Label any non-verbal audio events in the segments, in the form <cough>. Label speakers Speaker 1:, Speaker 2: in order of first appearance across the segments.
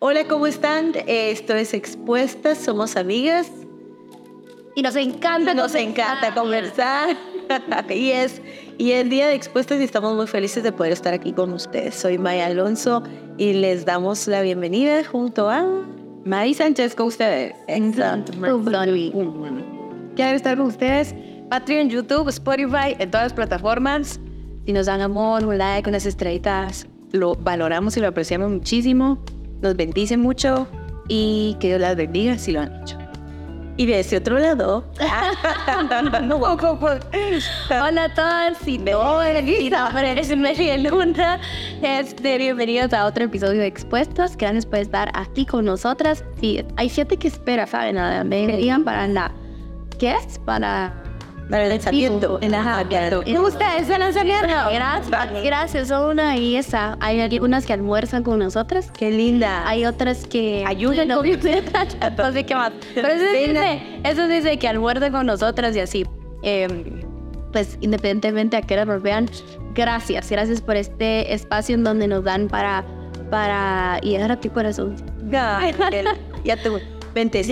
Speaker 1: Hola, ¿cómo están? Esto es Expuestas, somos amigas.
Speaker 2: Y nos encanta,
Speaker 1: nos encanta conversar. <laughs> y es y el día de Expuestas y estamos muy felices de poder estar aquí con ustedes. Soy Maya Alonso y les damos la bienvenida junto a
Speaker 2: Mari Sánchez con ustedes.
Speaker 1: Exacto.
Speaker 2: Quiero estar con ustedes. Patreon, YouTube, Spotify, en todas las plataformas. Si nos dan amor, un like, unas estrellitas, lo valoramos y lo apreciamos muchísimo. Nos bendice mucho y que Dios las bendiga si lo han hecho.
Speaker 1: Y de ese otro lado, <laughs> <laughs>
Speaker 2: hola a todos, no eres media luna, este, bienvenidos a otro episodio de Expuestos. Gracias por estar aquí con nosotras. Sí, hay gente que espera, ¿saben? Me digan para la, ¿qué es? Para
Speaker 1: el lanzamiento.
Speaker 2: ¿Me gusta ese lanzamiento? Gracias. Gracias. Son una belleza. Hay algunas que almuerzan con nosotras.
Speaker 1: Qué linda.
Speaker 2: Hay otras que
Speaker 1: ayudan. No,
Speaker 2: sé <laughs> qué más. Pero eso dice, eso dice que almuerzan con nosotras y así. Eh, pues independientemente a qué nos vean, gracias. Gracias por este espacio en donde nos dan para, para llegar a tu corazón.
Speaker 1: ya te Vente,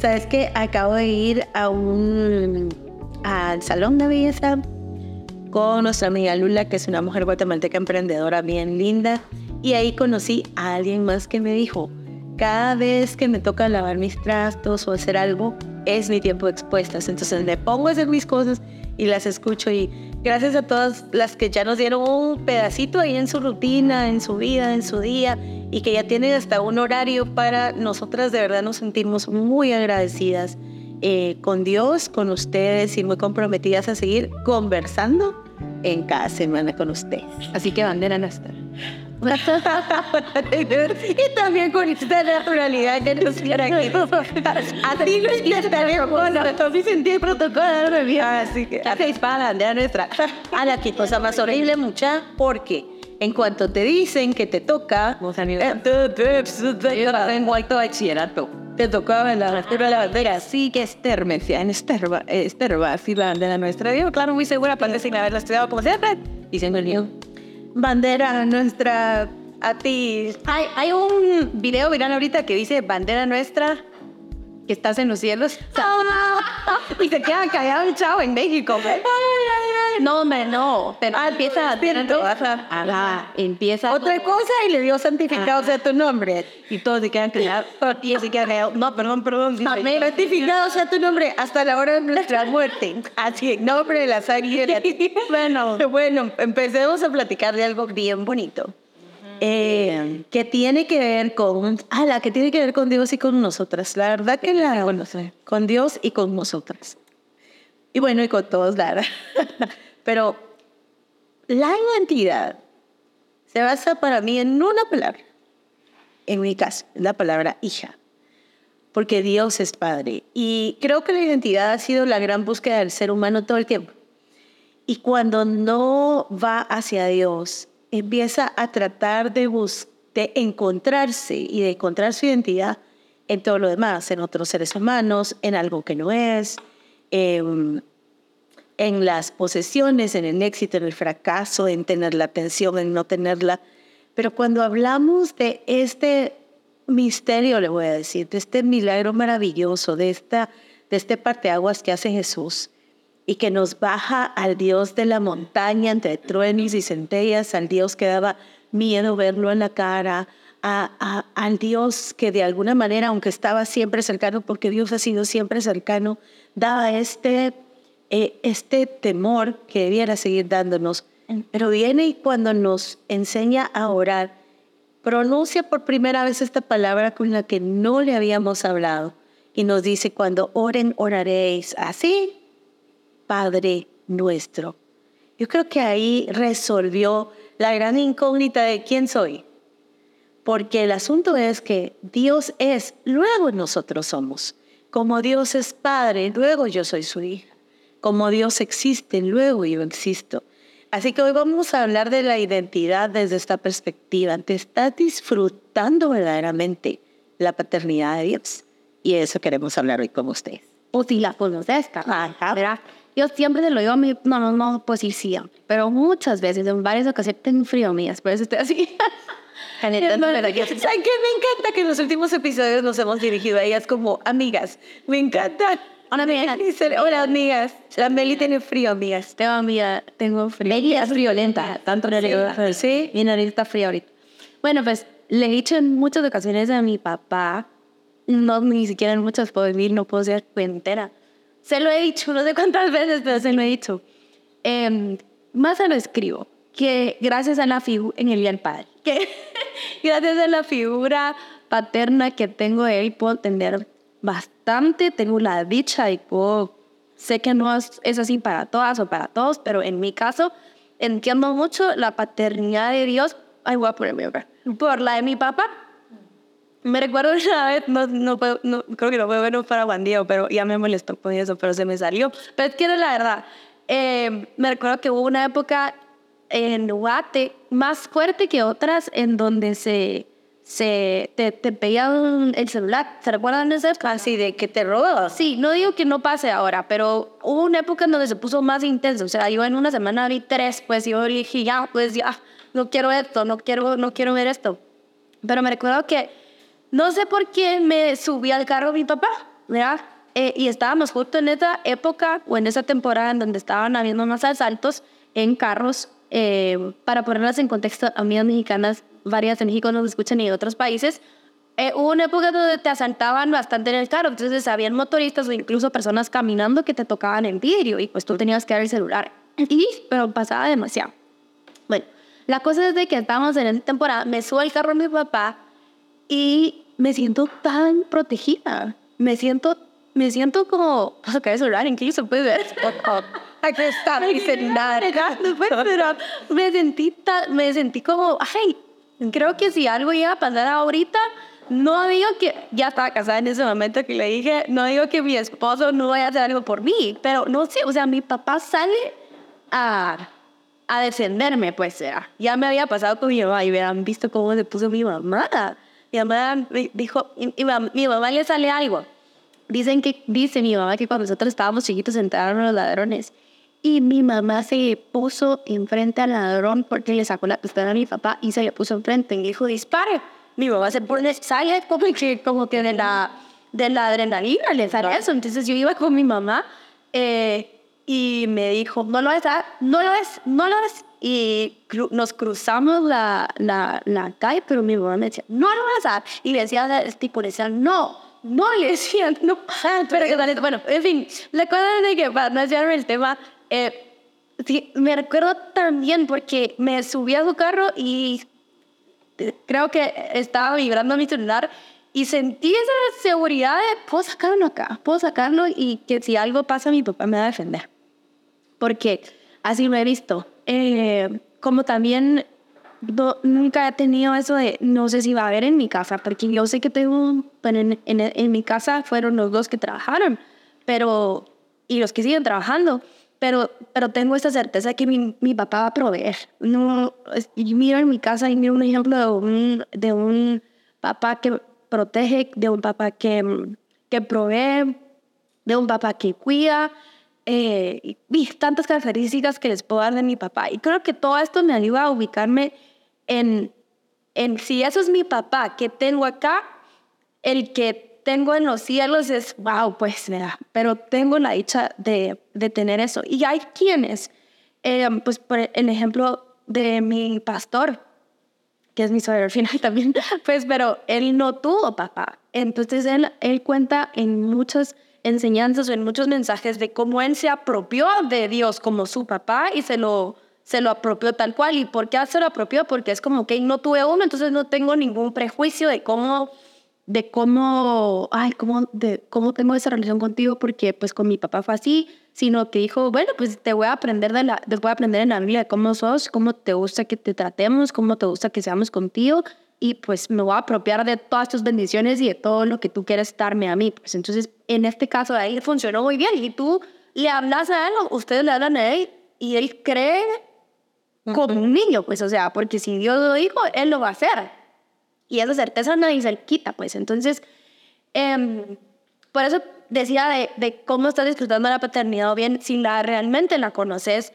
Speaker 1: Sabes que acabo de ir a un al Salón de Belleza con nuestra amiga Lula, que es una mujer guatemalteca emprendedora bien linda. Y ahí conocí a alguien más que me dijo, cada vez que me toca lavar mis trastos o hacer algo, es mi tiempo expuestas. Entonces me pongo a hacer mis cosas y las escucho y gracias a todas las que ya nos dieron un pedacito ahí en su rutina, en su vida, en su día y que ya tienen hasta un horario para nosotras de verdad nos sentimos muy agradecidas eh, con Dios, con ustedes y muy comprometidas a seguir conversando en cada semana con ustedes.
Speaker 2: Así que bandera nuestra. <laughs>
Speaker 1: y también con esta naturalidad que nos quiere aquí. A ti no es que bueno, entonces sentí el protocolo de Así que, la bandera nuestra. Ahora, qué cosa más horrible, mucha, porque en cuanto te dicen que te toca, en cuanto bachillerato, te tocaba la de la bandera, sí que Esther me decía, en Esther va, Esther va a decir la bandera nuestra. Yo, claro, muy segura, para sin haberla estudiado como siempre, diciendo el mío, bandera nuestra, a ti.
Speaker 2: Hay, hay un video viral ahorita que dice bandera nuestra, que estás en los cielos. <laughs>
Speaker 1: y se queda callado el chavo en México.
Speaker 2: No, me no. Pero
Speaker 1: ah, empieza
Speaker 2: a empieza
Speaker 1: otra cosa y le dio santificado sea tu nombre. Y todos se quedan callados. Y se quedan callados. No, perdón, perdón. santificado sea tu nombre hasta la hora de nuestra muerte. Así, nombre de la sangre. <laughs> bueno, bueno, empecemos a platicar de algo bien bonito. Eh, que tiene que ver con, ah, la que tiene que ver con Dios y con nosotras. La verdad que la con Dios y con nosotras. Y bueno, y con todos, la <laughs> Pero la identidad se basa para mí en una palabra. En mi caso, la palabra hija. Porque Dios es Padre. Y creo que la identidad ha sido la gran búsqueda del ser humano todo el tiempo. Y cuando no va hacia Dios, empieza a tratar de, de encontrarse y de encontrar su identidad en todo lo demás, en otros seres humanos, en algo que no es, en las posesiones, en el éxito, en el fracaso, en tener la atención, en no tenerla. Pero cuando hablamos de este misterio, le voy a decir, de este milagro maravilloso, de, esta, de este parteaguas que hace Jesús, y que nos baja al Dios de la montaña entre truenos y centellas, al Dios que daba miedo verlo en la cara, a, al Dios que de alguna manera, aunque estaba siempre cercano, porque Dios ha sido siempre cercano, daba este, eh, este temor que debiera seguir dándonos. Pero viene y cuando nos enseña a orar, pronuncia por primera vez esta palabra con la que no le habíamos hablado y nos dice, cuando oren, oraréis así Padre nuestro. Yo creo que ahí resolvió la gran incógnita de quién soy. Porque el asunto es que Dios es, luego nosotros somos. Como Dios es Padre, luego yo soy su hija. Como Dios existe, luego yo existo. Así que hoy vamos a hablar de la identidad desde esta perspectiva. ¿Te estás disfrutando verdaderamente la paternidad de Dios? Y eso queremos hablar hoy con ustedes.
Speaker 2: O si la conoces, ¿verdad? Yo siempre se lo digo a mí, no, no, no, pues sí, sí, pero muchas veces, en varias ocasiones, tengo frío mías, por eso estoy así. <laughs>
Speaker 1: Janeta, pero yo, ¿saben qué? Me encanta que en los últimos episodios nos hemos dirigido a ellas como amigas. Me encanta.
Speaker 2: Hola, amigas.
Speaker 1: Hola, amigas. La Meli tiene frío, amigas.
Speaker 2: Tengo amiga, tengo frío.
Speaker 1: Meli es friolenta, tanto no le
Speaker 2: Sí, mi nariz está fría ahorita. Bueno, pues le he dicho en muchas ocasiones a mi papá, no ni siquiera en muchas puedo vivir, no puedo ser entera. Se lo he dicho, no sé cuántas veces, pero se lo he dicho. Eh, más se lo escribo que gracias a la figura, en el Día del Padre, que <laughs> gracias a la figura paterna que tengo de él, puedo entender bastante, tengo la dicha y puedo, sé que no es, es así para todas o para todos, pero en mi caso entiendo mucho la paternidad de Dios, ay, voy a ponerme acá, por la de mi papá. Me recuerdo una vez, no, no, puedo, no creo que no puedo verlo para Diego, pero ya me molestó con eso, pero se me salió. Pero es que era la verdad. Eh, me recuerdo que hubo una época en Guate más fuerte que otras en donde se, se te, te pedían el celular. ¿Se recuerdan de eso?
Speaker 1: Así de que te robó.
Speaker 2: Sí, no digo que no pase ahora, pero hubo una época en donde se puso más intenso. O sea, yo en una semana vi tres, pues yo dije, ya, pues ya, no quiero esto, no quiero, no quiero ver esto. Pero me recuerdo que no sé por qué me subí al carro mi papá, ¿verdad? Eh, y estábamos justo en esa época o en esa temporada en donde estaban habiendo más asaltos en carros eh, para ponerlas en contexto, amigas mexicanas, varias de México nos escuchan y de otros países, eh, hubo una época donde te asaltaban bastante en el carro, entonces habían motoristas o incluso personas caminando que te tocaban el vidrio y pues tú tenías que dar el celular. <clears throat> Y, pero pasaba demasiado. Bueno, la cosa es de que estábamos en esa temporada, me subo al carro de mi papá y me siento tan protegida, me siento, me siento como, vas a sacar el celular, incluso puedes ver.
Speaker 1: Aquí está mi celular.
Speaker 2: Pero me sentí, me sentí como, ay, creo que si algo iba a pasar ahorita, no digo que ya estaba casada en ese momento que le dije, no digo que mi esposo no vaya a hacer algo por mí, pero no sé, o sea, mi papá sale a, a defenderme, pues era. Ya me había pasado con mi mamá y hubieran visto cómo se puso mi mamá. Mi mamá dijo, mi mamá le sale algo. Dicen que, dice mi mamá que cuando nosotros estábamos chiquitos entraron los ladrones y mi mamá se puso enfrente al ladrón porque le sacó la pistola a mi papá y se le puso enfrente y dijo, dispare. Mi mamá se pone, sale como que, como que de la, de la adrenalina, le sale eso. Entonces yo iba con mi mamá eh, y me dijo, no lo es, no lo es, no lo es. Y nos cruzamos la, la, la, calle, pero mi mamá me decía, no lo es. Ah". Y le decía al tipo, le decía, no, no, le decía, no. <laughs> Pero, bueno, en fin, la cosa es de que para no el tema, eh, sí, me recuerdo también porque me subí a su carro y creo que estaba vibrando mi celular y sentí esa seguridad de, puedo sacarlo acá, puedo sacarlo y que si algo pasa mi papá me va a defender. Porque así lo he visto. Eh, como también nunca he tenido eso de no sé si va a haber en mi casa, porque yo sé que tengo, en, en, en mi casa fueron los dos que trabajaron, pero, y los que siguen trabajando, pero, pero tengo esta certeza que mi, mi papá va a proveer. No, yo miro en mi casa y miro un ejemplo de un, de un papá que protege, de un papá que, que provee, de un papá que cuida, eh, y tantas características que les puedo dar de mi papá. Y creo que todo esto me ayuda a ubicarme en, en si eso es mi papá que tengo acá, el que tengo en los cielos es, wow, pues, da pero tengo la dicha de, de tener eso. Y hay quienes, eh, pues, por el ejemplo de mi pastor, que es mi suegro al final <laughs> también, pues, pero él no tuvo papá. Entonces, él, él cuenta en muchas enseñanzas o en muchos mensajes de cómo él se apropió de Dios como su papá y se lo, se lo apropió tal cual. ¿Y por qué se lo apropió? Porque es como que no tuve uno, entonces no tengo ningún prejuicio de cómo de cómo, ay, cómo, de cómo tengo esa relación contigo, porque pues con mi papá fue así, sino que dijo, bueno, pues te voy a aprender de la, te voy a aprender en la Biblia de cómo sos, cómo te gusta que te tratemos, cómo te gusta que seamos contigo, y pues me voy a apropiar de todas tus bendiciones y de todo lo que tú quieres darme a mí. Pues entonces, en este caso de ahí funcionó muy bien, y tú le hablas a él, ustedes le hablan a él, y él cree como un niño, pues o sea, porque si Dios lo dijo, él lo va a hacer. Y esa certeza nadie se quita, pues. Entonces, eh, por eso decía de, cómo estás disfrutando la paternidad o bien si la realmente la conoces.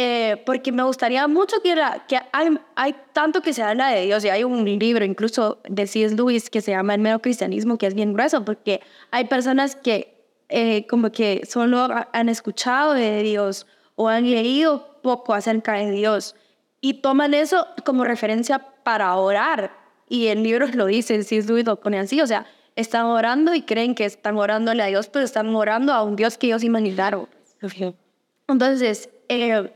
Speaker 2: eh, porque me gustaría mucho que, era, que hay, tanto que se habla de Dios y hay un libro incluso de C.S. Lewis que se llama El medio cristianismo que es bien grueso porque hay personas que eh, como que solo han escuchado de Dios o han leído poco acerca de Dios y toman eso como referencia para orar y el libro lo dice, C.S. Lewis lo pone así, o sea, están orando y creen que están orándole a Dios, pero están orando a un Dios que ellos imaginaron. Entonces, eh,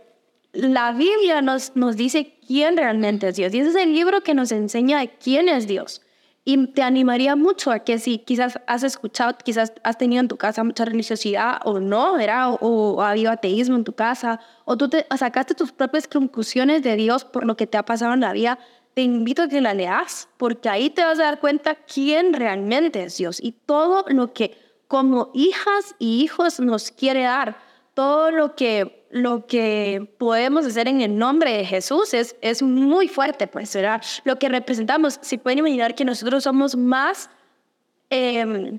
Speaker 2: la Biblia nos, nos dice quién realmente es Dios. Y ese es el libro que nos enseña quién es Dios. Y te animaría mucho a que si quizás has escuchado, quizás has tenido en tu casa mucha religiosidad o no, ¿verdad? O, o ha habido ateísmo en tu casa, o tú te sacaste tus propias conclusiones de Dios por lo que te ha pasado en la vida, te invito a que la leas, porque ahí te vas a dar cuenta quién realmente es Dios y todo lo que como hijas y hijos nos quiere dar, todo lo que lo que podemos hacer en el nombre de Jesús es, es muy fuerte, pues, será Lo que representamos, si pueden imaginar que nosotros somos más em,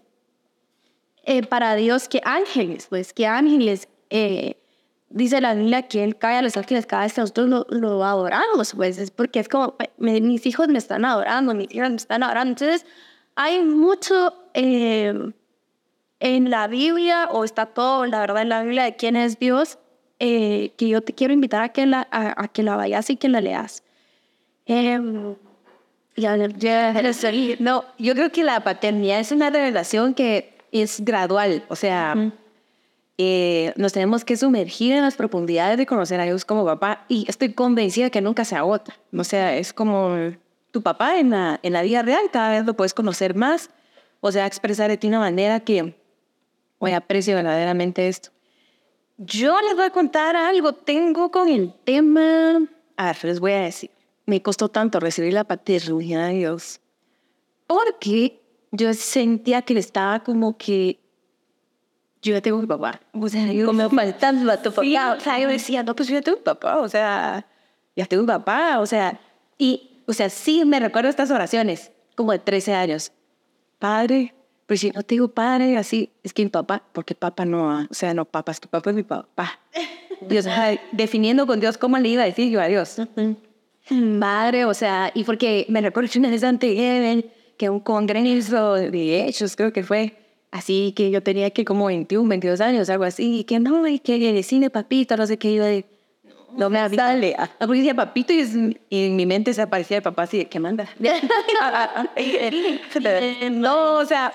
Speaker 2: eh, para Dios que ángeles, pues, que ángeles, eh, dice la Biblia que Él cae a los ángeles cada vez que nosotros lo, lo adoramos, pues, es porque es como, mis hijos me están adorando, mis hijas me están adorando, entonces hay mucho... Em, en la Biblia, o está todo, la verdad, en la Biblia de quién es Dios, eh, que yo te quiero invitar a que la, a, que la vayas y que la leas. Eh, ya,
Speaker 3: no, yo creo que la paternidad es una revelación que es gradual, o sea, eh, nos tenemos que sumergir en las profundidades de conocer a Dios como papá y estoy convencida que nunca se agota, o sea, es como tu papá en la, en la vida real, cada vez lo puedes conocer más, o sea, expresar de ti una manera que, hoy aprecio verdaderamente esto. Yo les voy a contar algo. Tengo con el tema. A ver, les voy a decir. Me costó tanto recibir la paternidad de Dios. Porque yo sentía que estaba como que. Yo ya tengo mi papá. O sea, yo como faltando a tu papá. O sea, yo decía, no, pues yo ya tengo un papá. O sea, ya tengo un papá. O sea, y, o sea, sí me recuerdo estas oraciones, como de 13 años. Padre, pero si no te digo padre, así, es que mi papá, porque papá no, o sea, no papá, es tu papá es mi papá. <laughs> Dios, definiendo con Dios cómo le iba a decir yo a Dios. Padre, o sea, y porque me recuerdo una vez antes que un congreso de hechos, creo que fue, así que yo tenía que como 21, 22 años, algo así, y que no, y que decirle papito, no sé qué, yo de, no me sale. A porque decía papito y, en mi mente se aparecía el papá así de, ¿qué manda? no, o sea,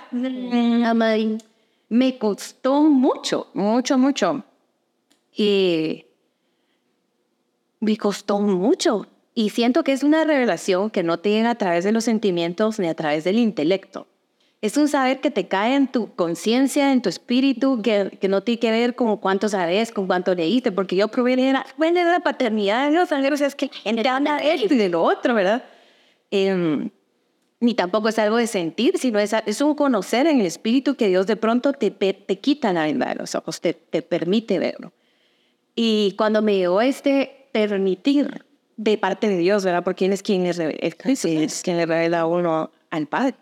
Speaker 3: me costó mucho, mucho, mucho. Y me costó mucho. Y siento que es una revelación que no te llega a través de los sentimientos ni a través del intelecto es un saber que te cae en tu conciencia, en tu espíritu, que, que, no tiene que ver con cuánto sabes, con cuánto leíste, porque yo probé la, bueno, de la paternidad de los ángeles, es que habla <laughs> de esto y de lo otro, ¿verdad? Eh, ni tampoco es algo de sentir, sino es, es, un conocer en el espíritu que Dios de pronto te, te quita la venda de los ojos, te, te permite verlo. Y cuando me llegó este permitir de parte de Dios, ¿verdad? Porque Él es quien, es, es quien le revela a uno al Padre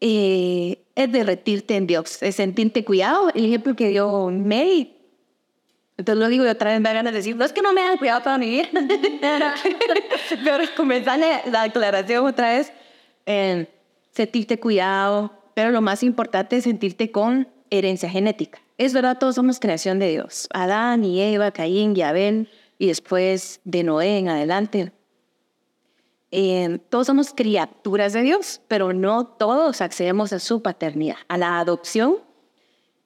Speaker 3: eh, es derretirte en Dios, es sentirte cuidado. El ejemplo que dio Mary. Entonces lo digo y otra vez me ganas de decir, no es que no me hagan cuidado para vivir. <laughs> pero comenzar la aclaración otra vez, en sentirte cuidado, pero lo más importante es sentirte con herencia genética. Es verdad, todos somos creación de Dios. Adán y Eva, Caín y Abel, y después de Noé en adelante. Eh, todos somos criaturas de Dios, pero no todos accedemos a su paternidad, a la adopción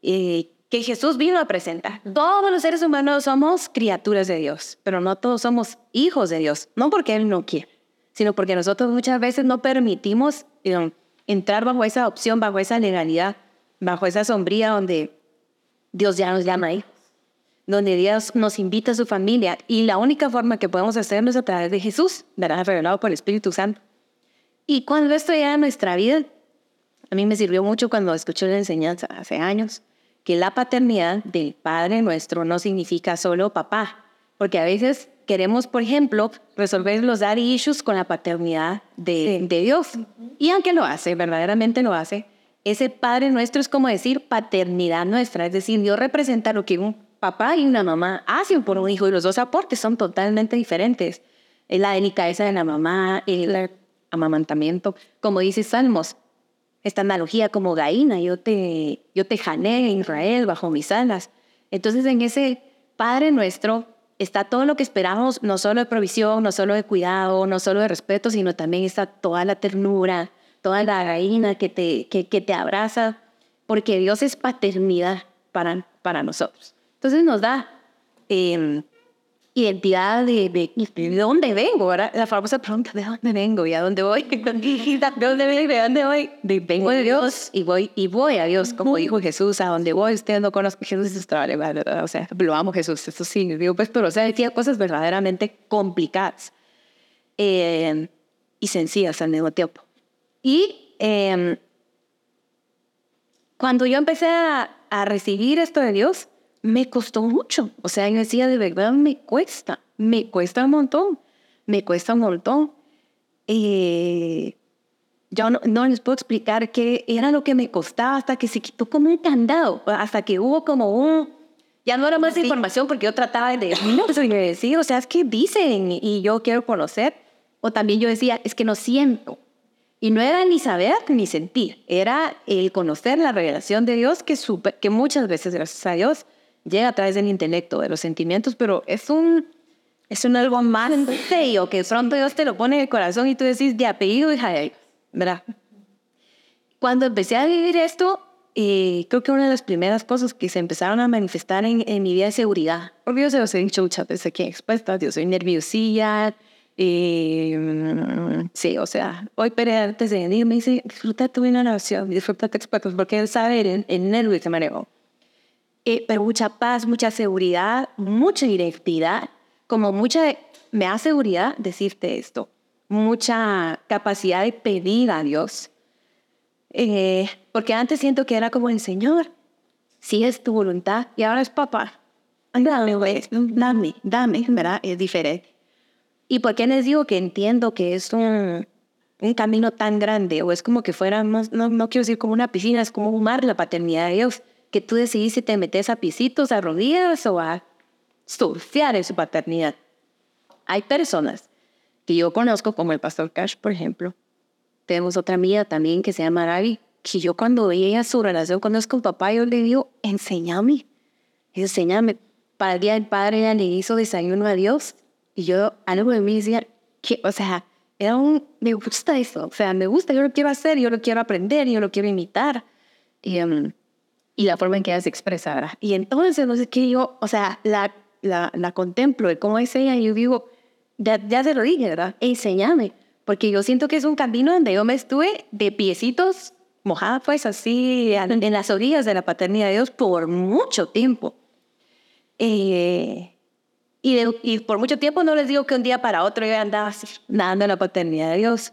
Speaker 3: eh, que Jesús vino a presentar. Todos los seres humanos somos criaturas de Dios, pero no todos somos hijos de Dios, no porque Él no quiere, sino porque nosotros muchas veces no permitimos eh, entrar bajo esa adopción, bajo esa legalidad, bajo esa sombría donde Dios ya nos llama ahí donde Dios nos invita a su familia y la única forma que podemos hacerlo es a través de Jesús, ¿verdad? Revelado por el Espíritu Santo. Y cuando esto llega a nuestra vida, a mí me sirvió mucho cuando escuché la enseñanza hace años, que la paternidad del Padre nuestro no significa solo papá, porque a veces queremos, por ejemplo, resolver los daddy issues con la paternidad de, de Dios. Y aunque lo hace, verdaderamente lo hace, ese Padre nuestro es como decir paternidad nuestra, es decir, Dios representa lo que un papá y una mamá hacen por un hijo y los dos aportes son totalmente diferentes. La delicadeza de la mamá, el amamantamiento, como dice Salmos, esta analogía como gallina, yo te, yo te jané en Israel bajo mis alas. Entonces en ese Padre nuestro está todo lo que esperamos, no solo de provisión, no solo de cuidado, no solo de respeto, sino también está toda la ternura, toda la gallina que te, que, que te abraza, porque Dios es paternidad para, para nosotros. Entonces nos da eh, identidad de, de, dónde vengo, ¿verdad? La famosa pregunta, ¿de dónde vengo y a dónde voy? <laughs> ¿De dónde vengo y a dónde voy? De, vengo de Dios y voy, y voy a Dios, como dijo Jesús, a dónde voy, usted no conoce Jesús, es o sea, lo amo Jesús, eso sí, digo, pues, pero o sea, decía cosas verdaderamente complicadas eh, y sencillas al mismo tiempo. Y eh, cuando yo empecé a, a recibir esto de Dios, me costó mucho. O sea, yo decía, de verdad me cuesta, me cuesta un montón, me cuesta un montón. Eh, yo no, no, les puedo explicar qué era lo que me costaba hasta que se quitó como un candado, hasta que hubo como un... Ya no era más información porque yo trataba de decir, o sea, es que dicen y yo quiero conocer. O también yo decía, es que no siento. Y no era ni saber ni sentir, era el conocer la revelación de Dios que, que muchas veces, gracias a Dios, llega a través del intelecto, de los sentimientos, pero es un, es un algo más feo que pronto Dios te lo pone en el corazón y tú decís de apellido hija de ¿verdad? Cuando empecé a vivir esto, eh, creo que una de las primeras cosas que se empezaron a manifestar en, en mi vida es seguridad. Porque yo se los he dicho muchas veces aquí expuesta, yo soy nerviosilla, eh, sí, o sea, hoy Pere antes de venir me dice, disfruta tu inauguración, disfruta tu expuestos, porque él sabe el, el nervio que manejo. Eh, pero mucha paz, mucha seguridad, mucha identidad, como mucha, me da seguridad decirte esto, mucha capacidad de pedir a Dios. Eh, porque antes siento que era como el Señor, si es tu voluntad, y ahora es papá. Dame, dame, dame, ¿verdad? Es diferente. ¿Y por qué les digo que entiendo que es un, un camino tan grande? O es como que fuera no, no quiero decir como una piscina, es como un mar la paternidad de Dios que tú decidís si te metes a pisitos, a rodillas o a surfear en su paternidad. Hay personas que yo conozco, como el pastor Cash, por ejemplo. Tenemos otra amiga también que se llama Ravi, que yo cuando veía su relación con con papá, yo le digo, enséñame, enséñame. Para el Día del Padre ella le hizo desayuno a Dios y yo, algo de mí decía, que, o sea, era un, me gusta eso, o sea, me gusta, yo lo quiero hacer, yo lo quiero aprender, yo lo quiero imitar. Y, um, y la forma en que ella se expresa, Y entonces, no sé qué, yo, o sea, la, la, la contemplo de cómo es ella y yo digo, ya, ya se lo dije, ¿verdad? Enséñame, porque yo siento que es un camino donde yo me estuve de piecitos mojada, pues así, en las orillas de la paternidad de Dios por mucho tiempo. Eh, y, y, por mucho tiempo no les digo que un día para otro yo andaba así, nadando en la paternidad de Dios.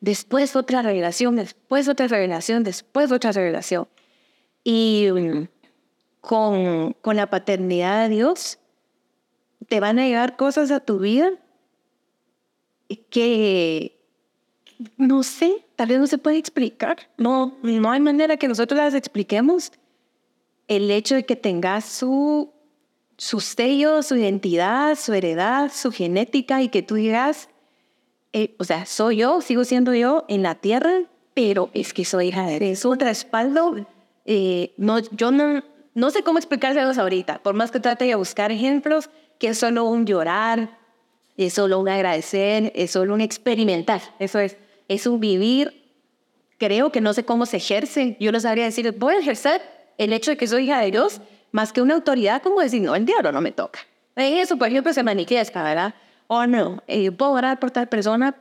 Speaker 3: Después otra revelación, después otra revelación, después otra revelación. Y mm, con, con la paternidad de Dios, te van a llegar cosas a tu vida que no sé, tal vez no se puede explicar. No, no hay manera que nosotros las expliquemos. El hecho de que tengas su, su sello, su identidad, su heredad, su genética y que tú digas, eh, o sea, soy yo, sigo siendo yo en la tierra, pero es que soy hija de Dios. Un respaldo eh, no, yo no, no sé cómo explicárselos ahorita, por más que trate de buscar ejemplos, que es solo un llorar, es solo un agradecer, es solo un experimentar, eso es, es un vivir. Creo que no sé cómo se ejerce, yo no sabría decir, voy a ejercer el hecho de que soy hija de Dios, más que una autoridad, como decir, no, el diablo no me toca. Eso, por ejemplo, se manifiesta, ¿verdad? O no, eh, puedo orar por tal persona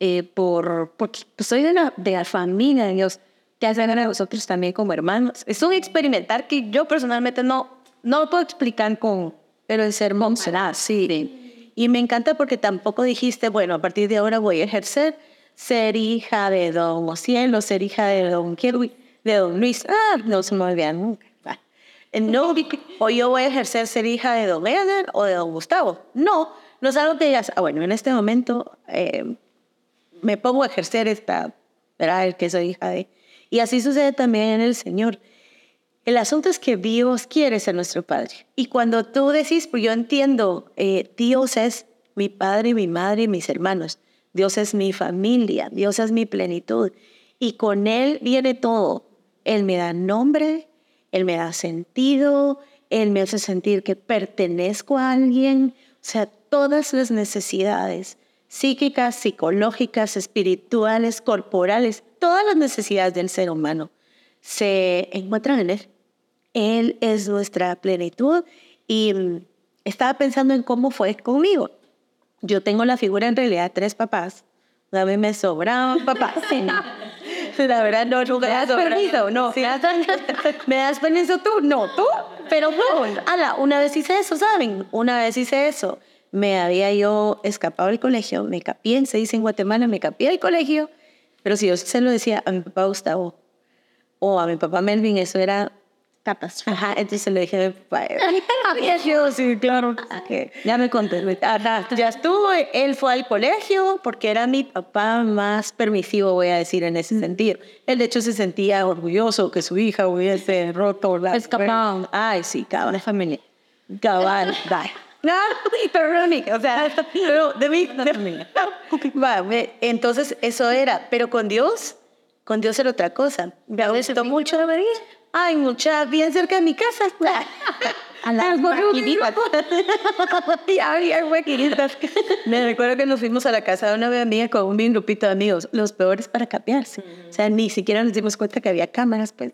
Speaker 3: eh, por, porque soy de la, de la familia de Dios que hacen a nosotros también como hermanos. Es un experimentar que yo personalmente no, no puedo explicar con, pero el sermón será sí.
Speaker 1: Y me encanta porque tampoco dijiste, bueno, a partir de ahora voy a ejercer ser hija de don Ociel o ser hija de don Kirby, de don Luis. Ah, no se me olvida nunca. No, o yo voy a ejercer ser hija de don Eder o de don Gustavo. No, no es algo que digas, ah, bueno, en este momento eh, me pongo a ejercer esta, ¿verdad? El que soy hija de. Y así sucede también en el Señor. El asunto es que Dios quiere ser nuestro Padre. Y cuando tú decís, pues yo entiendo, eh, Dios es mi Padre, mi Madre, mis hermanos. Dios es mi familia, Dios es mi plenitud. Y con Él viene todo. Él me da nombre, Él me da sentido, Él me hace sentir que pertenezco a alguien. O sea, todas las necesidades psíquicas, psicológicas, espirituales, corporales, todas las necesidades del ser humano se encuentran en Él. Él es nuestra plenitud y mm, estaba pensando en cómo fue conmigo. Yo tengo la figura en realidad de tres papás. A mí me sobraban papás. <laughs> La verdad, no, no me das permiso, no. ¿Me das permiso tú? No, tú. Pero no, ala, una vez hice eso, ¿saben? Una vez hice eso. Me había yo escapado del colegio, me capié, se dice en Guatemala, me capié del colegio, pero si yo se lo decía a mi papá Gustavo o a mi papá Melvin, eso era
Speaker 2: capas.
Speaker 1: Ajá, entonces le dije, <laughs> yo sí, claro, que ya me conté. ya estuvo, él fue al colegio porque era mi papá más permisivo, voy a decir, en ese sentido. Él, de hecho, se sentía orgulloso que su hija hubiese roto la...
Speaker 2: Escapado.
Speaker 1: Ay, sí, cabal.
Speaker 2: La familia.
Speaker 1: Cabal, bye. <laughs> No, perdón, o sea, <laughs> pero de mí, de, <laughs> entonces eso era, pero con Dios, con Dios era otra cosa. Me gustó mucho de María. Ay, mucha, bien cerca de mi casa. A las <laughs> Me recuerdo que nos fuimos a la casa de una amiga con un grupito de amigos, los peores para capearse. O sea, ni siquiera nos dimos cuenta que había cámaras, pues.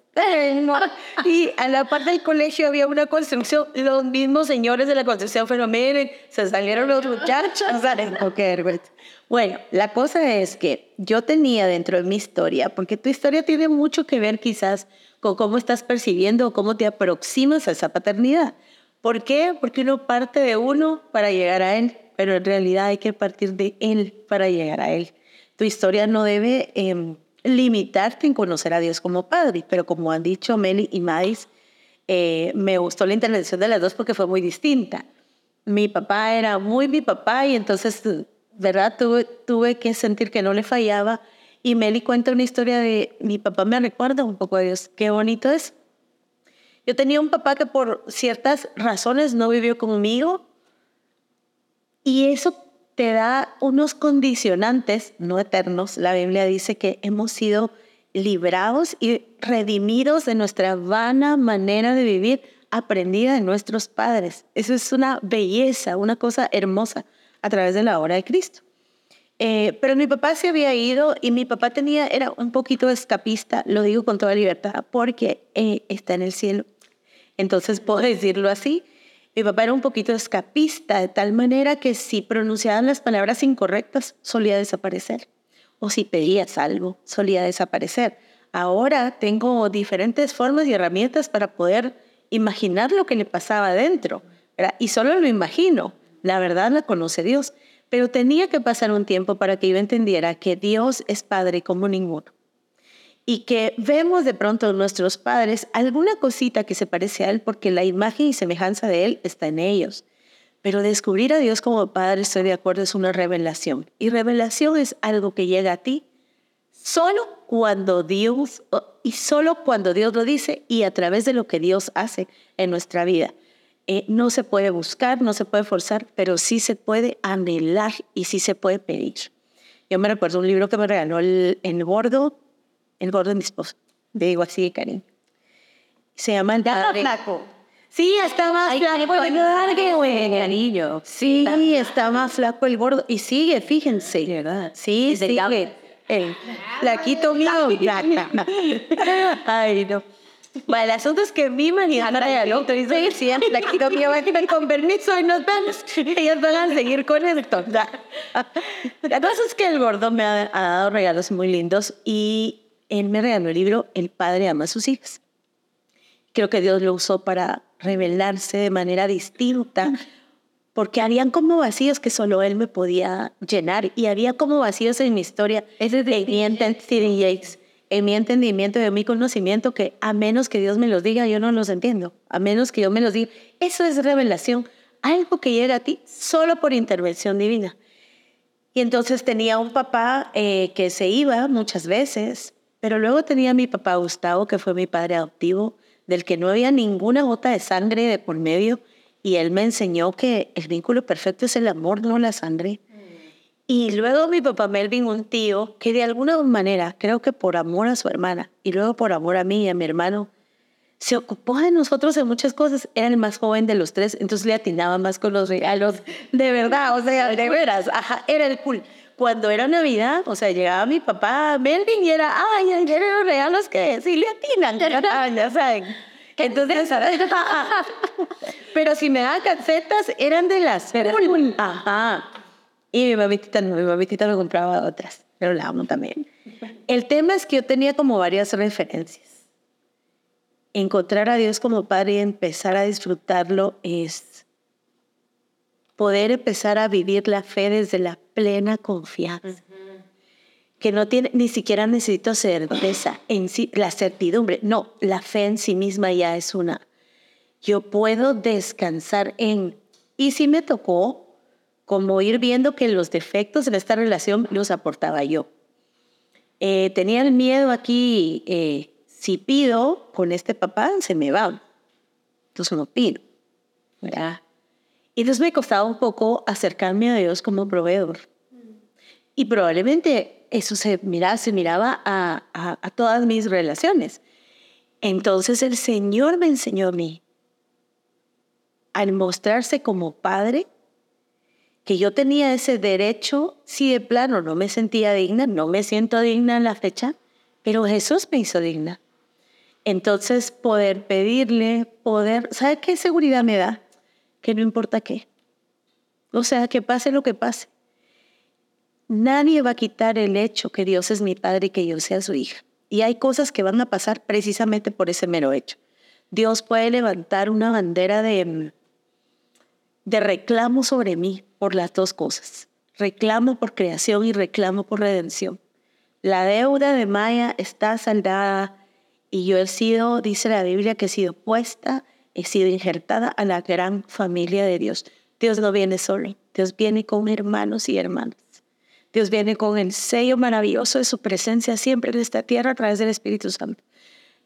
Speaker 1: Y a la parte del colegio había una construcción, los mismos señores de la construcción fueron, miren, se salieron los muchachos. Bueno, la cosa es que yo tenía dentro de mi historia, porque tu historia tiene mucho que ver quizás con cómo estás percibiendo o cómo te aproximas a esa paternidad. ¿Por qué? Porque uno parte de uno para llegar a él, pero en realidad hay que partir de él para llegar a él. Tu historia no debe em, limitarte en conocer a Dios como Padre, pero como han dicho Meli y Mais, eh, me gustó la intervención de las dos porque fue muy distinta. Mi papá era muy mi papá y entonces, ¿verdad? Tuve, tuve que sentir que no le fallaba y Meli cuenta una historia de mi papá me recuerda un poco a Dios. Qué bonito es. Yo tenía un papá que por ciertas razones no vivió conmigo y eso te da unos condicionantes no eternos. La Biblia dice que hemos sido librados y redimidos de nuestra vana manera de vivir aprendida de nuestros padres. Eso es una belleza, una cosa hermosa a través de la obra de Cristo. Eh, pero mi papá se había ido y mi papá tenía, era un poquito escapista, lo digo con toda libertad, porque eh, está en el cielo. Entonces puedo decirlo así. Mi papá era un poquito escapista, de tal manera que si pronunciaban las palabras incorrectas, solía desaparecer. O si pedías algo, solía desaparecer. Ahora tengo diferentes formas y herramientas para poder imaginar lo que le pasaba adentro. Y solo lo imagino. La verdad la conoce Dios. Pero tenía que pasar un tiempo para que yo entendiera que Dios es Padre como ninguno. Y que vemos de pronto en nuestros padres alguna cosita que se parece a Él porque la imagen y semejanza de Él está en ellos. Pero descubrir a Dios como Padre, estoy de acuerdo, es una revelación. Y revelación es algo que llega a ti solo cuando Dios, y solo cuando Dios lo dice y a través de lo que Dios hace en nuestra vida. Eh, no se puede buscar, no se puede forzar, pero sí se puede anhelar y sí se puede pedir. Yo me recuerdo un libro que me regaló el, gordo, el gordo de mi esposo, digo así de cariño. Se llama El
Speaker 2: Padre. flaco.
Speaker 1: Sí, está más flaco.
Speaker 2: anillo.
Speaker 1: Sí, está más flaco el gordo. Y sigue, fíjense.
Speaker 2: ¿Verdad?
Speaker 1: Sí, sigue. El flaquito mío. <laughs> Ay, no. Bueno, el asunto es que mi manija regaló, te dice sí, la quiero que con permiso y nos vemos. Ellos van a seguir con esto. La cosa es que el gordo me ha, dado regalos muy lindos y él me regaló el libro El Padre ama a sus hijas. Creo que Dios lo usó para revelarse de manera distinta porque habían como vacíos que solo él me podía llenar y había como vacíos en mi historia. Ese de Stephen Yates en mi entendimiento y en mi conocimiento que a menos que Dios me los diga, yo no los entiendo. A menos que yo me los diga. Eso es revelación. Algo que llega a ti solo por intervención divina. Y entonces tenía un papá eh, que se iba muchas veces, pero luego tenía mi papá Gustavo, que fue mi padre adoptivo del que no había ninguna gota de sangre de por medio, y él me enseñó que el vínculo perfecto es el amor, no la sangre. Y luego mi papá Melvin, un tío, que de alguna manera, creo que por amor a su hermana, y luego por amor a mí y a mi hermano, se ocupó de nosotros en muchas cosas. Era el más joven de los tres, entonces le atinaba más con los regalos. De verdad, o sea, de veras, ajá, era el cool. Cuando era Navidad, o sea, llegaba mi papá Melvin y era, ay, eran los regalos que sí le atinan, <laughs> ya saben. Entonces, <laughs> pero si me daban calcetas, eran de las cool. Ajá. Y mi mamita no, mi mamita me compraba otras, pero la amo también. El tema es que yo tenía como varias referencias encontrar a Dios como Padre y empezar a disfrutarlo es poder empezar a vivir la fe desde la plena confianza. Que no tiene, ni siquiera necesito certeza en sí, la certidumbre. No, la fe en sí misma ya es una. Yo puedo descansar en. Y si me tocó, como ir viendo que los defectos en esta relación los aportaba yo. Eh, tenía el miedo aquí eh, si pido con este papá, se me va. Entonces no pido. ¿verdad? Y entonces me costaba un poco acercarme a Dios como proveedor. Y probablemente eso se, mira, se miraba a, a, todas mis relaciones. Entonces el Señor me enseñó a mí al mostrarse como padre, que yo tenía ese derecho, si de plano no me sentía digna, no me siento digna en la fecha, pero Jesús me hizo digna. Entonces, poder pedirle, poder, ¿sabe qué seguridad me da? Que no importa qué. O sea, que pase lo que pase. Nadie va a quitar el hecho que Dios es mi padre y que yo sea su hija. Y hay cosas que van a pasar precisamente por ese mero hecho. Dios puede levantar una bandera de, de reclamo sobre mí por las dos cosas. Reclamo por creación y reclamo por redención. La deuda de Maya está saldada y yo he sido, dice la Biblia, que he sido puesta, he sido injertada a la gran familia de Dios. Dios no viene solo, Dios viene con hermanos y hermanas. Dios viene con el sello maravilloso de su presencia siempre en esta tierra a través del Espíritu Santo.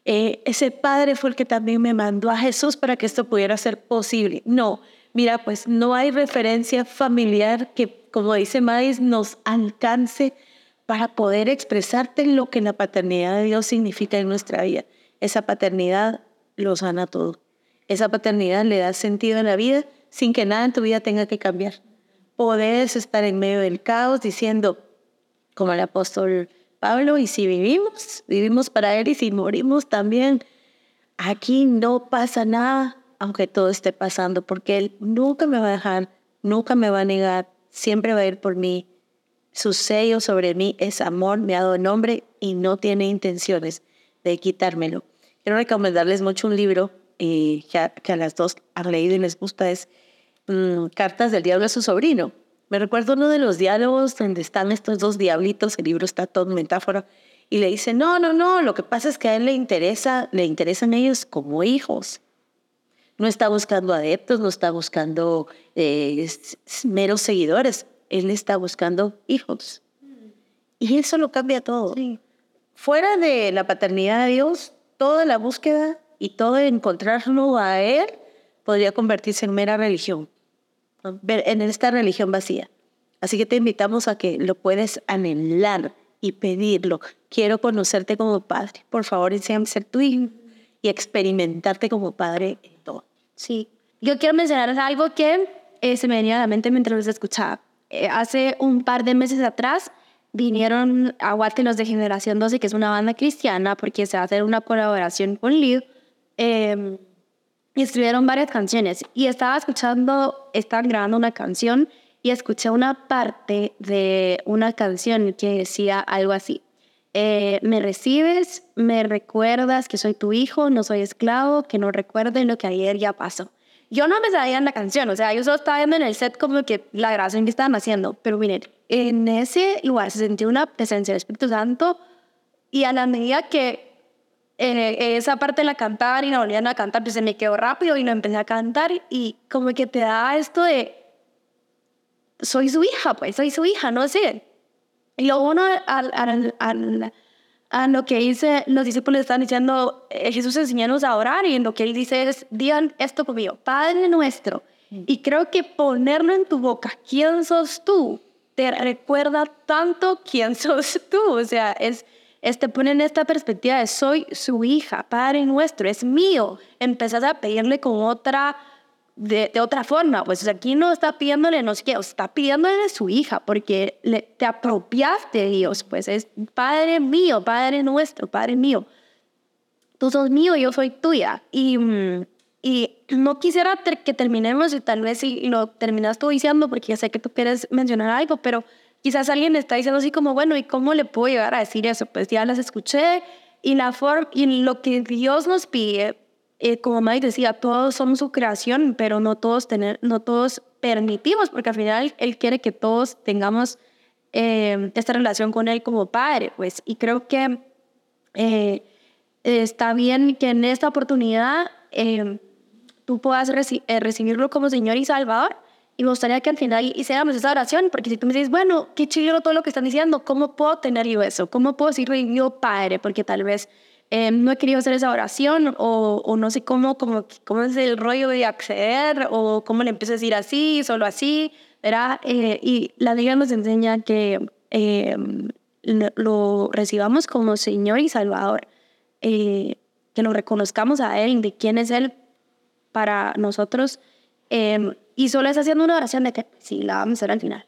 Speaker 1: Eh, ese Padre fue el que también me mandó a Jesús para que esto pudiera ser posible. No, mira, pues no hay referencia familiar que, como dice Maíz, nos alcance para poder expresarte lo que la paternidad de Dios significa en nuestra vida. Esa paternidad lo sana todo. Esa paternidad le da sentido a la vida sin que nada en tu vida tenga que cambiar. Podés estar en medio del caos diciendo, como el apóstol Pablo, y si vivimos, vivimos para Él y si morimos también. Aquí no pasa nada, aunque todo esté pasando, porque Él nunca me va a dejar, nunca me va a negar, siempre va a ir por mí su sello sobre mí es amor, me ha dado nombre y no tiene intenciones de quitármelo. Quiero recomendarles mucho un libro eh, que, a, las dos han leído y les gusta, es mm, Cartas del Diablo a su sobrino. Me recuerdo uno de los diálogos donde están estos dos diablitos, el libro está todo en metáfora, y le dice, no, no, no, lo que pasa es que a él le interesa, le interesan ellos como hijos. No está buscando adeptos, no está buscando eh, meros seguidores, él está buscando hijos. Y eso lo cambia todo. Fuera de la paternidad de Dios, toda la búsqueda y todo encontrarlo a Él podría convertirse en mera religión, en esta religión vacía. Así que te invitamos a que lo puedes anhelar y pedirlo. Quiero conocerte como padre. Por favor, enséñame ser tu hijo y experimentarte como padre.
Speaker 2: Sí. Yo quiero mencionar algo que eh, se me venía a la mente mientras los escuchaba. Eh, hace un par de meses atrás vinieron a Guate los de Generación 12, que es una banda cristiana, porque se va a hacer una colaboración con Lid. Em, y escribieron varias canciones. Y estaba escuchando, estaban grabando una canción y escuché una parte de una canción que decía algo así. Eh, me recibes, me recuerdas que soy tu hijo, no soy esclavo, que no recuerden lo que ayer ya pasó. Yo no me sabía en la canción, o sea, yo solo estaba viendo en el set como que la grabación que estaban haciendo, pero miren, en ese lugar se sentía una presencia del Espíritu Santo y a la medida que eh, esa parte la cantaban y la volvían a cantar, pues se me quedó rápido y no empecé a cantar y como que te da esto de, soy su hija, pues soy su hija, no sé. Y luego uno al, al, al, a lo que dice, los discípulos están diciendo, eh, Jesús enseñanos a orar y lo que él dice es, digan esto conmigo, Padre nuestro. Mm. Y creo que ponerlo en tu boca, ¿quién sos tú? Te recuerda tanto quién <laughs> sos tú. O sea, es, es te pone en esta perspectiva de soy su hija, Padre nuestro, es mío. Empezás a pedirle con otra de, otra forma. Pues aquí no está pidiéndole, no sé qué, está pidiéndole de su hija, porque le, te apropiaste de Dios, pues es Padre mío, Padre nuestro, Padre mío. Tú sos mío, yo soy tuya. Y, y no quisiera que terminemos, y tal vez si lo terminas tú diciendo, porque ya sé que tú quieres mencionar algo, pero quizás alguien está diciendo así como, bueno, ¿y cómo le puedo llegar a decir eso? Pues ya las escuché y, la forma, y lo que Dios nos pide eh, como Mike decía, todos somos su creación, pero no todos, tener, no todos permitimos, porque al final Él quiere que todos tengamos eh, esta relación con Él como Padre, pues, y creo que eh, está bien que en esta oportunidad tú puedas recibirlo como Señor y Salvador, y me gustaría que al final hiciéramos esa oración, porque si tú me dices, bueno, qué chido todo lo que están diciendo, ¿cómo puedo tener yo eso? ¿Cómo puedo decir yo Padre? Porque tal vez eh, no he querido hacer esa oración o, o, no sé cómo, cómo, cómo es el rollo de acceder o cómo le empiezo a decir así, solo así, ¿verdad? Eh, y la Biblia nos enseña que eh, lo recibamos como Señor y Salvador, que lo reconozcamos a Él, de quién es Él para nosotros. y solo es haciendo una oración de que sí, la vamos a hacer al final.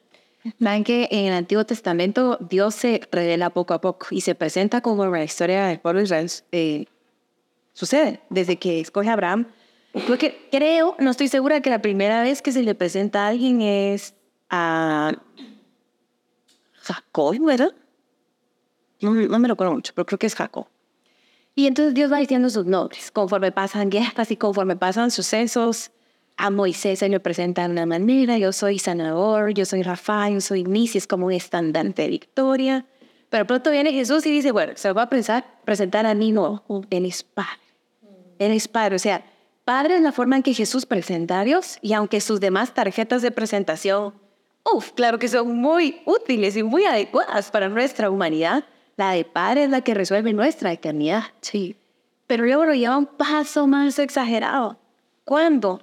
Speaker 3: Saben que en el Antiguo Testamento Dios se revela poco a poco y se presenta como la historia del pueblo de Israel eh, sucede desde que escoge a Abraham. Porque creo, no estoy segura que la primera vez que se le presenta a alguien es a Jacob, ¿verdad? No, no me lo acuerdo mucho, pero creo que es Jacob. Y entonces Dios va diciendo sus nombres conforme pasan guerras y conforme pasan sucesos a Moisés se le presenta de una manera, yo soy sanador, yo soy Rafael, yo soy Nisi, es como un estandarte de victoria. Pero pronto viene Jesús y dice, bueno, se va a presentar, presentar a mí, no, él es Padre. Él es Padre, o sea, Padre es la forma en que Jesús presenta a Dios y aunque sus demás tarjetas de presentación, uff, claro que son muy útiles y muy adecuadas para nuestra humanidad, la de Padre es la que resuelve nuestra eternidad. Sí. Pero luego lo lleva un paso más exagerado. ¿Cuándo?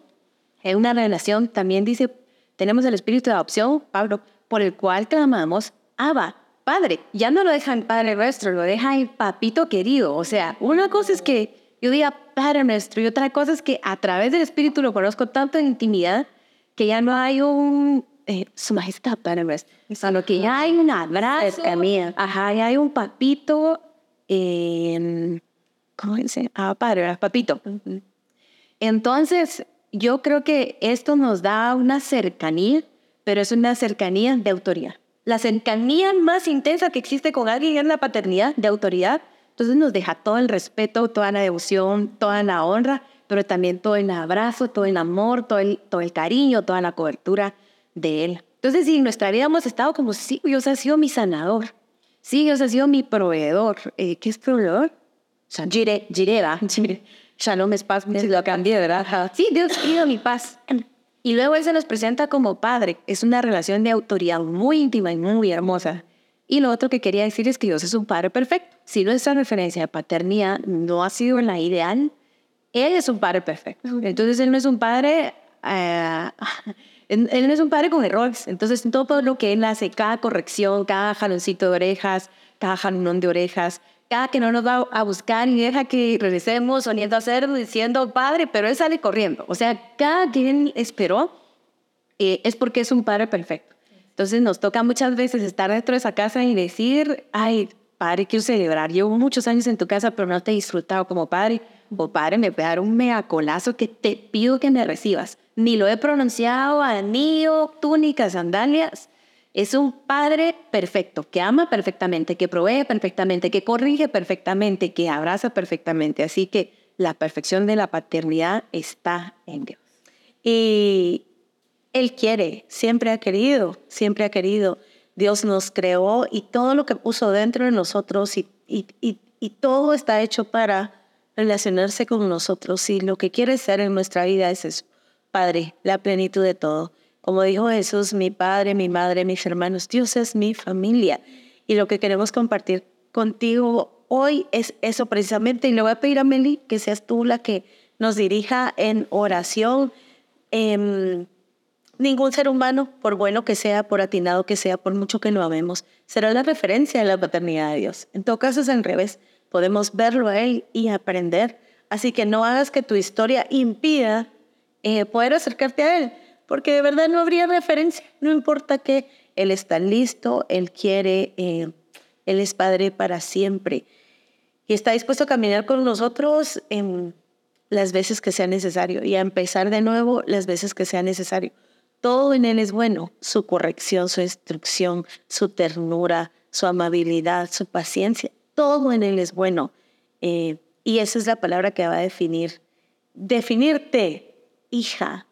Speaker 3: En una relación también dice, tenemos el espíritu de adopción, Pablo, por el cual clamamos, Abba, Padre. Ya no lo dejan Padre nuestro, lo dejan Papito querido. O sea, una cosa es que yo diga Padre nuestro y otra cosa es que a través del espíritu lo conozco tanto en intimidad que ya no hay un eh, su majestad Padre nuestro, sino que ya hay un abrazo, mía. ajá, ya hay un papito, eh, ¿cómo dice? Ah, padre, papito. Entonces, yo creo que esto nos da una cercanía, pero es una cercanía de autoridad. La cercanía más intensa que existe con alguien es la paternidad de autoridad. Entonces nos deja todo el respeto, toda la devoción, toda la honra, pero también todo el abrazo, todo el amor, todo el, todo el cariño, toda la cobertura de Él. Entonces, si en nuestra vida hemos estado como, sí, Dios ha sido mi sanador, sí, Dios ha sido mi proveedor. Eh, ¿Qué es proveedor? Jire, jireba, <laughs> Shalom es paz, si lo cambié, ¿verdad? Sí, Dios quiero mi paz. Y luego Él se nos presenta como Padre. Es una relación de autoridad muy íntima y muy hermosa. Y lo otro que quería decir es que Dios es un Padre perfecto. Si nuestra referencia de paternidad no ha sido la ideal, Él es un Padre perfecto. Entonces Él no es un Padre... Eh, <laughs> él no es un padre con errores. Entonces, todo lo que él hace, cada corrección, cada jaloncito de orejas, cada jalón de orejas, cada que no nos va a buscar y deja que regresemos soniendo a hacer diciendo padre, pero él sale corriendo. O sea, cada quien esperó eh, es porque es un padre perfecto. Entonces nos toca muchas veces estar dentro de esa casa y decir, ay, padre, quiero celebrar. Llevo muchos años en tu casa, pero no te he disfrutado como padre. O padre, me voy a dar un megacolazo que te pido que me recibas. Ni lo he pronunciado, anillo, túnicas, sandalias. Es un padre perfecto, que ama perfectamente, que provee perfectamente, que corrige perfectamente, que abraza perfectamente. Así que la perfección de la paternidad está en Dios. Y Él quiere, siempre ha querido, siempre ha querido. Dios nos creó y todo lo que puso dentro de nosotros y, y todo está hecho para relacionarse con nosotros. Y lo que quiere ser en nuestra vida es eso, Padre, la plenitud de todo. Como dijo Jesús, mi padre, mi madre, mis hermanos, Dios es mi familia. Y lo que queremos compartir contigo
Speaker 1: hoy es eso precisamente y le voy a pedir a Meli que seas tú la que nos dirija en oración. Em, ningún ser humano, por bueno que sea, por atinado que sea, por mucho que lo amemos, será la referencia de la paternidad de Dios. En todo caso es al revés. Podemos verlo a Él y aprender. Así que no hagas que tu historia impida eh, poder acercarte a Él, porque de verdad no habría referencia. No importa que Él está listo, Él quiere, eh, Él es Padre para siempre. Y está dispuesto a caminar con nosotros en las veces que sea necesario y a empezar de nuevo las veces que sea necesario. Todo en Él es bueno, su corrección, su instrucción, su ternura, su amabilidad, su paciencia, todo en Él es bueno. Eh, y esa es la palabra que va a definir, definirte, hija,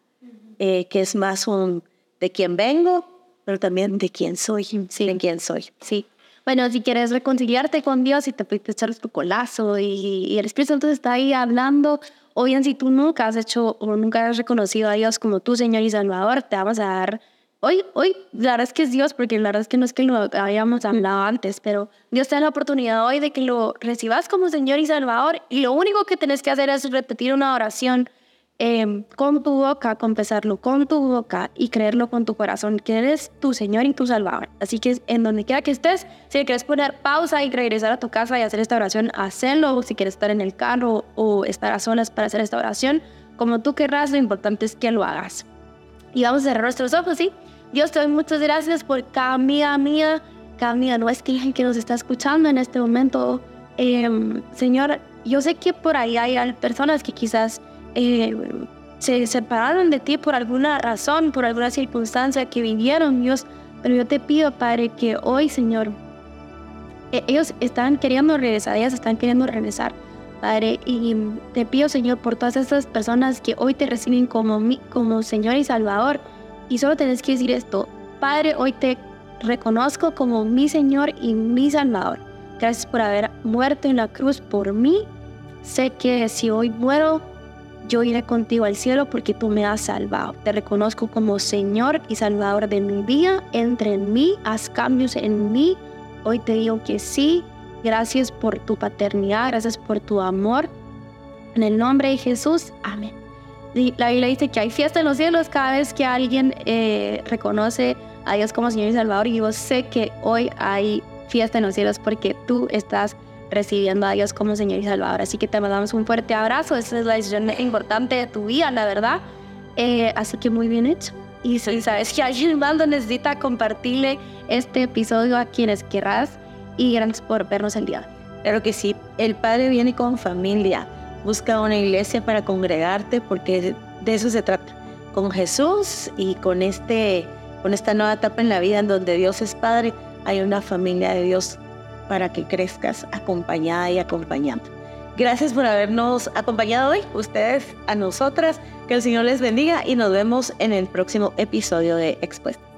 Speaker 1: eh, que es más un de quién vengo, pero también de quién soy, sí. de quién soy.
Speaker 2: Sí. Bueno, si quieres reconciliarte con Dios y te puedes echar tu colazo y, y el Espíritu Santo está ahí hablando, o bien si tú nunca has hecho o nunca has reconocido a Dios como tu Señor y Salvador, te vamos a dar Hoy, hoy, la verdad es que es Dios, porque la verdad es que no es que lo habíamos hablado antes, pero Dios te da la oportunidad hoy de que lo recibas como Señor y Salvador y lo único que tienes que hacer es repetir una oración em, con tu boca, confesarlo con tu boca y creerlo con tu corazón, que eres tu Señor y tu Salvador. Así que en donde quiera que estés, si quieres poner pausa y regresar a tu casa y hacer esta oración, hazlo. Si quieres estar en el carro o estar a solas para hacer esta oración, como tú querrás, lo importante es que lo hagas. Y vamos a cerrar nuestros ojos, ¿sí? Dios, te doy muchas gracias por cada amiga mía, cada amiga nuestra que nos está escuchando en este momento. Em, Señor, yo sé que por ahí hay personas que quizás eh, se separaron de ti por alguna razón, por alguna circunstancia que vivieron, Dios. Pero yo te pido, Padre, que hoy, Señor, e, ellos están queriendo regresar, ellas están queriendo regresar. Padre, y te pido, Señor, por todas estas personas que hoy te reciben como, mi, como Señor y Salvador. Y solo tenés que decir esto, Padre, hoy te reconozco como mi Señor y mi Salvador. Gracias por haber muerto en la cruz por mí. Sé que si hoy muero, yo iré contigo al cielo porque tú me has salvado. Te reconozco como Señor y Salvador de mi vida. Entre en mí, haz cambios en mí. Hoy te digo que sí. Gracias por tu paternidad, gracias por tu amor. En el nombre de Jesús, amén la Biblia dice que hay fiesta en los cielos cada vez que alguien eh, reconoce a Dios como Señor y Salvador. Y yo sé que hoy hay fiesta en los cielos porque tú estás recibiendo a Dios como Señor y Salvador. Así que te mandamos un fuerte abrazo. Esa es la decisión importante de tu vida, la verdad. Eh, así que muy bien hecho. Y si sabes que alguien más necesita compartirle este episodio a quienes querrás. Y gracias por vernos el día.
Speaker 1: Claro que sí. El Padre viene con familia busca una iglesia para congregarte porque de eso se trata. Con Jesús y con, este, con esta nueva etapa en la vida en donde Dios es Padre, hay una familia de Dios para que crezcas acompañada y acompañando. Gracias por habernos acompañado hoy, ustedes a nosotras. Que el Señor les bendiga y nos vemos en el próximo episodio de Expuesta.